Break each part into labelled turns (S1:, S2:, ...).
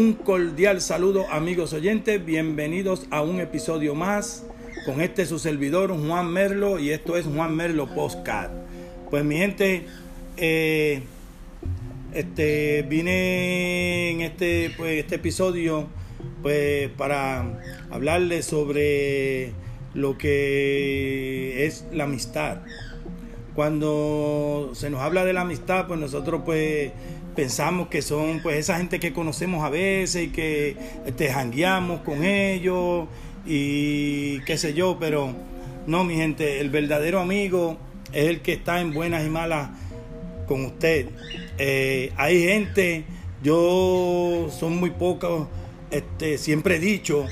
S1: Un cordial saludo amigos oyentes, bienvenidos a un episodio más con este su servidor Juan Merlo y esto es Juan Merlo Postcard. Pues mi gente, eh, este, vine en este, pues, este episodio pues, para hablarles sobre lo que es la amistad. Cuando se nos habla de la amistad, pues nosotros pues pensamos que son pues esa gente que conocemos a veces y que este, jangueamos con ellos y qué sé yo, pero no, mi gente, el verdadero amigo es el que está en buenas y malas con usted. Eh, hay gente, yo son muy pocos, este, siempre he dicho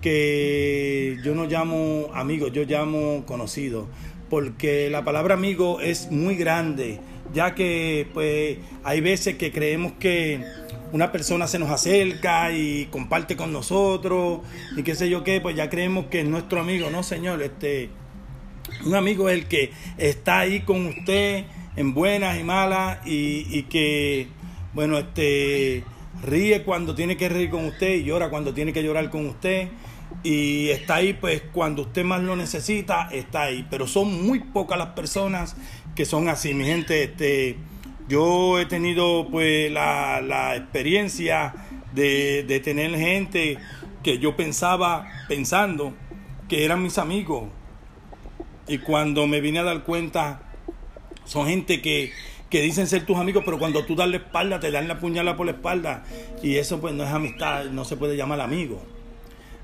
S1: que yo no llamo amigos, yo llamo conocidos, porque la palabra amigo es muy grande ya que pues hay veces que creemos que una persona se nos acerca y comparte con nosotros y qué sé yo qué, pues ya creemos que es nuestro amigo, no señor, este un amigo es el que está ahí con usted en buenas y malas y, y que bueno, este ríe cuando tiene que reír con usted y llora cuando tiene que llorar con usted y está ahí pues cuando usted más lo necesita, está ahí, pero son muy pocas las personas que son así, mi gente. Este, yo he tenido pues la, la experiencia de, de, tener gente que yo pensaba, pensando que eran mis amigos. Y cuando me vine a dar cuenta, son gente que, que dicen ser tus amigos, pero cuando tú das la espalda, te dan la puñalada por la espalda. Y eso pues no es amistad, no se puede llamar amigo.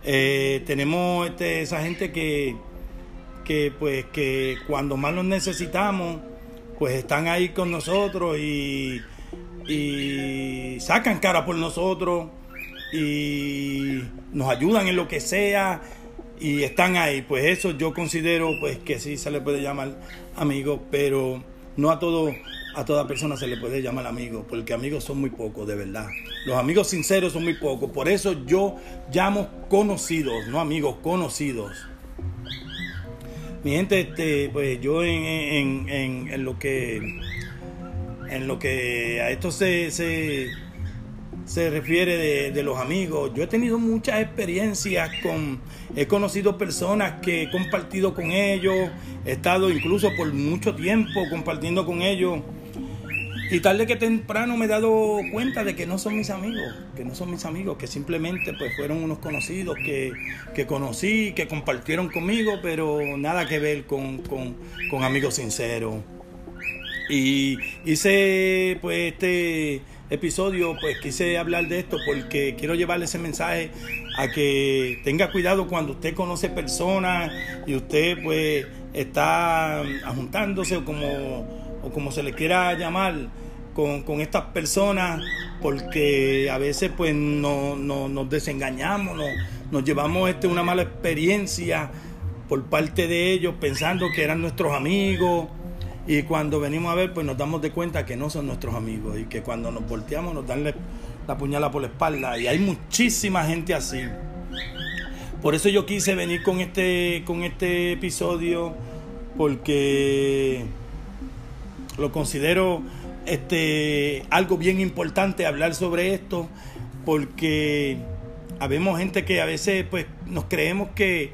S1: Eh, tenemos este, esa gente que, que pues que cuando más los necesitamos, pues están ahí con nosotros y, y sacan cara por nosotros y nos ayudan en lo que sea y están ahí. Pues eso yo considero pues que sí se le puede llamar amigo, pero no a todo a toda persona se le puede llamar amigo, porque amigos son muy pocos, de verdad. Los amigos sinceros son muy pocos, por eso yo llamo conocidos, no amigos, conocidos. Mi gente, este, pues yo en, en, en, lo que en lo que a esto se, se, se refiere de, los amigos, yo he tenido muchas experiencias con, he conocido personas que he compartido con ellos, he estado incluso por mucho tiempo compartiendo con ellos y tarde que temprano me he dado cuenta de que no son mis amigos, que no son mis amigos, que simplemente pues fueron unos conocidos que, que conocí, que compartieron conmigo, pero nada que ver con, con, con amigos sinceros. Y hice pues este episodio, pues quise hablar de esto porque quiero llevarle ese mensaje a que tenga cuidado cuando usted conoce personas y usted pues está juntándose como o como se le quiera llamar, con, con estas personas, porque a veces pues no, no, nos desengañamos, no, nos llevamos este, una mala experiencia por parte de ellos pensando que eran nuestros amigos y cuando venimos a ver pues nos damos de cuenta que no son nuestros amigos y que cuando nos volteamos nos dan la puñalada por la espalda y hay muchísima gente así. Por eso yo quise venir con este, con este episodio porque lo considero este, algo bien importante hablar sobre esto, porque habemos gente que a veces pues, nos creemos que,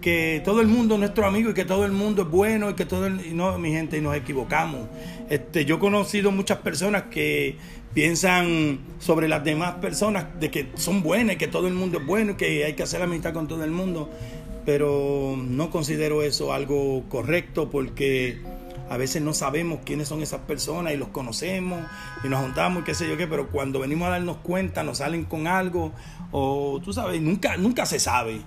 S1: que todo el mundo es nuestro amigo y que todo el mundo es bueno y que todo el, y no, mi gente, y nos equivocamos. Este, yo he conocido muchas personas que piensan sobre las demás personas de que son buenas y que todo el mundo es bueno y que hay que hacer amistad con todo el mundo, pero no considero eso algo correcto porque a veces no sabemos quiénes son esas personas y los conocemos y nos juntamos y qué sé yo qué, pero cuando venimos a darnos cuenta nos salen con algo o tú sabes, nunca, nunca se sabe.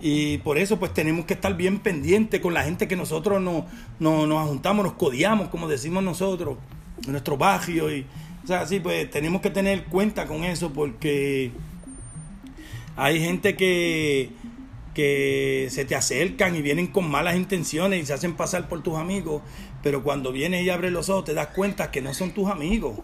S1: Y por eso pues tenemos que estar bien pendientes con la gente que nosotros no, no, nos juntamos, nos codiamos, como decimos nosotros, en nuestro barrio. Y, o sea, sí, pues tenemos que tener cuenta con eso porque hay gente que que se te acercan y vienen con malas intenciones y se hacen pasar por tus amigos, pero cuando vienes y abres los ojos te das cuenta que no son tus amigos,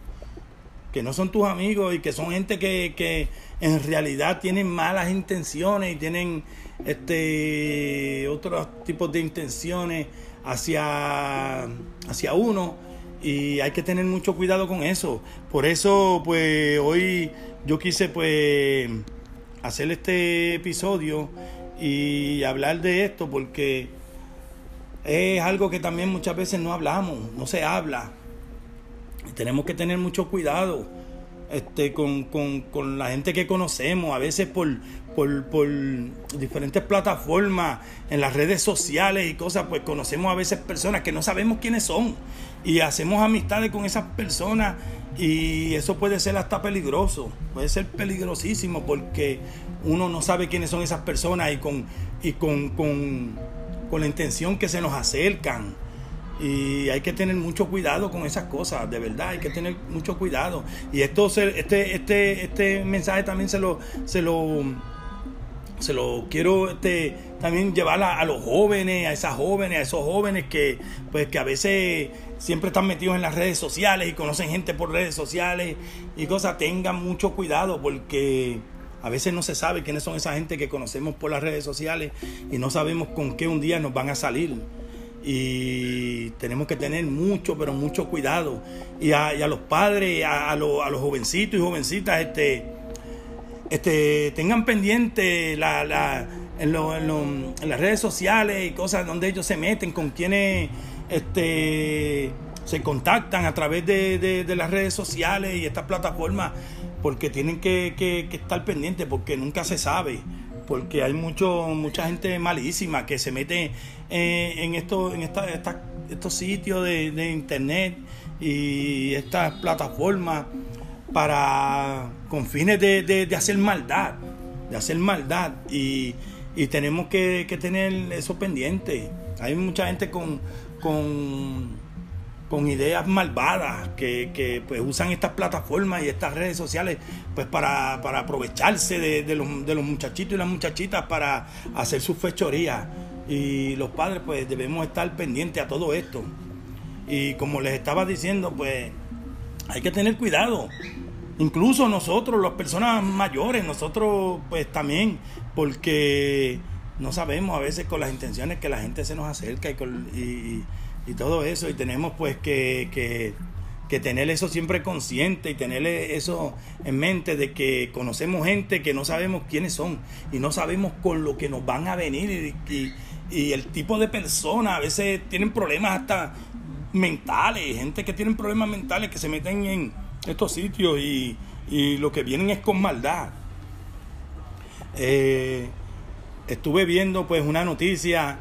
S1: que no son tus amigos y que son gente que, que en realidad tienen malas intenciones y tienen este otros tipos de intenciones hacia, hacia uno y hay que tener mucho cuidado con eso. Por eso, pues hoy yo quise pues hacer este episodio y hablar de esto porque es algo que también muchas veces no hablamos, no se habla. Tenemos que tener mucho cuidado este, con, con la gente que conocemos, a veces por, por, por, diferentes plataformas, en las redes sociales y cosas, pues conocemos a veces personas que no sabemos quiénes son y hacemos amistades con esas personas y eso puede ser hasta peligroso, puede ser peligrosísimo porque uno no sabe quiénes son esas personas y con, y con, con, con la intención que se nos acercan. Y hay que tener mucho cuidado con esas cosas, de verdad, hay que tener mucho cuidado. Y esto este, este, este mensaje también se lo, se lo se lo quiero este, también llevar a, los jóvenes, a esas jóvenes, a esos jóvenes que, pues, que a veces siempre están metidos en las redes sociales y conocen gente por redes sociales y cosas. Tengan mucho cuidado porque a veces no se sabe quiénes son esa gente que conocemos por las redes sociales y no sabemos con qué un día nos van a salir. Y tenemos que tener mucho, pero mucho cuidado. Y a, los padres, a, a, a los jovencitos y jovencitas, este, este, tengan pendiente la, la, en, en, las redes sociales y cosas donde ellos se meten, con quienes este, se contactan a través de, las redes sociales y estas plataformas, porque tienen que, estar pendientes, porque nunca se sabe, porque hay mucho, mucha gente malísima que se mete eh, en, esto, en esta, estos sitios de, de internet y estas plataformas para con fines de, de, hacer maldad, de hacer maldad y, y tenemos que, que, tener eso pendiente. Hay mucha gente con, con ideas malvadas que, que, pues usan estas plataformas y estas redes sociales pues para, para aprovecharse de, de, los, de los muchachitos y las muchachitas para hacer sus fechorías. Y los padres pues debemos estar pendientes a todo esto. Y como les estaba diciendo, pues hay que tener cuidado. Incluso nosotros, las personas mayores, nosotros pues también, porque no sabemos a veces con las intenciones que la gente se nos acerca y, y, todo eso, y tenemos pues que, que, tener eso siempre consciente y tener eso en mente de que conocemos gente que no sabemos quiénes son y no sabemos con lo que nos van a venir y, y el tipo de personas a veces tienen problemas hasta mentales, gente que tienen problemas mentales que se meten en estos sitios y, y lo que vienen es con maldad. Eh, estuve viendo pues una noticia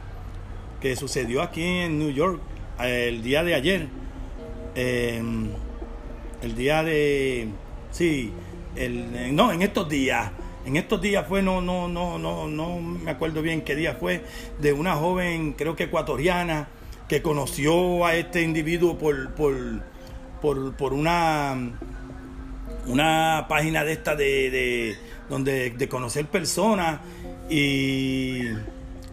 S1: que sucedió aquí en New York el día de ayer. Em, el día de sí, el, no, en estos días. En estos días fue, no, no, no, no, no me acuerdo bien qué día fue, de una joven, creo que ecuatoriana, que conoció a este individuo por, por, por, una, una página de esta de, de, donde, de conocer personas y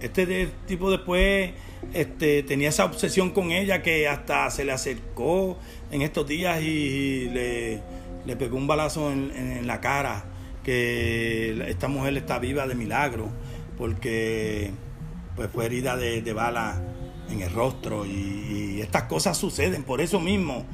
S1: este tipo después este, tenía esa obsesión con ella que hasta se le acercó en estos días y le, le pegó un balazo en, la cara que esta mujer está viva de milagro porque pues fue herida de, de bala en el rostro y, estas cosas suceden por eso mismo,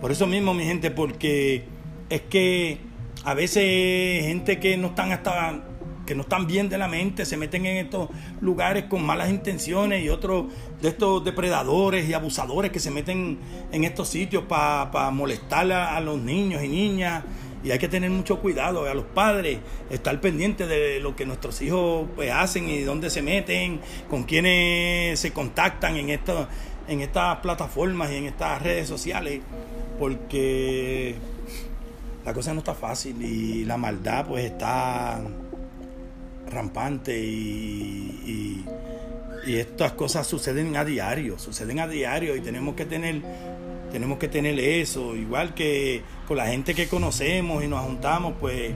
S1: por eso mismo mi gente, porque es que a veces gente que no están hasta que no están bien de la mente se meten en estos lugares con malas intenciones y otros de estos depredadores y abusadores que se meten en estos sitios para molestar a los niños y niñas. Y hay que tener mucho cuidado a los padres, estar pendientes de lo que nuestros hijos pues, hacen y dónde se meten, con quiénes se contactan en, en estas plataformas y en estas redes sociales, porque la cosa no está fácil y la maldad pues está rampante y, y, estas cosas suceden a diario, suceden a diario y tenemos que tener tenemos que tener eso, igual que con la gente que conocemos y nos juntamos, pues,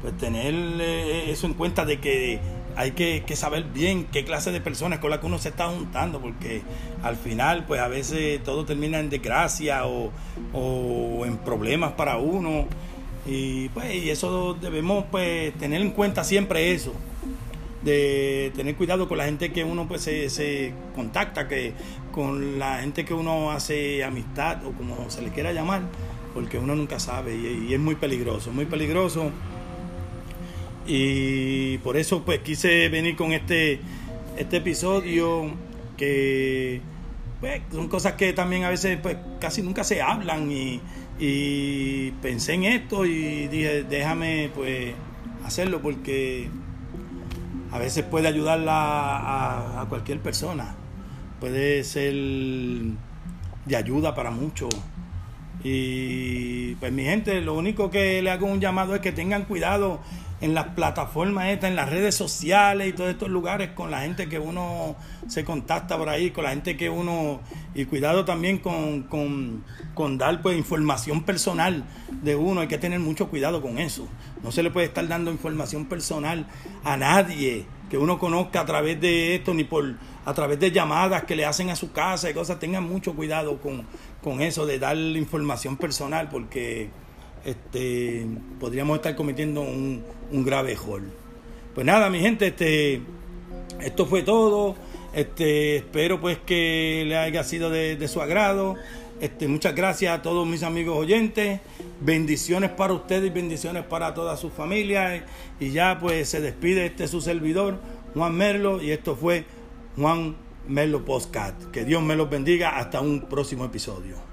S1: pues tener eh, eso en cuenta de que hay que, saber bien qué clase de personas con las que uno se está juntando, porque al final, pues a veces todo termina en desgracia o, o en problemas para uno. Y pues y eso debemos pues tener en cuenta siempre eso. de tener cuidado con la gente que uno pues se, se, contacta, que con la gente que uno hace amistad o como se le quiera llamar, porque uno nunca sabe y, es muy peligroso, muy peligroso. Y por eso pues quise venir con este, este episodio que pues, son cosas que también a veces pues casi nunca se hablan y, y pensé en esto y dije déjame pues hacerlo porque a veces puede ayudar a, a, cualquier persona. Puede ser de ayuda para muchos. Y pues mi gente, lo único que le hago un llamado es que tengan cuidado en las plataformas estas, en las redes sociales y todos estos lugares con la gente que uno se contacta por ahí, con la gente que uno... Y cuidado también con, con, con dar pues información personal de uno, hay que tener mucho cuidado con eso. No se le puede estar dando información personal a nadie que uno conozca a través de esto, ni por a través de llamadas que le hacen a su casa y cosas. Tengan mucho cuidado con, con eso de dar información personal, porque este, podríamos estar cometiendo un, un grave error. Pues nada, mi gente, este, esto fue todo. Este, espero pues que le haya sido de, su agrado. Este, muchas gracias a todos mis amigos oyentes. Bendiciones para ustedes y bendiciones para toda su familia. Y ya pues se despide este su servidor, Juan Merlo. Y esto fue Juan Merlo Postcat. Que Dios me los bendiga. Hasta un próximo episodio.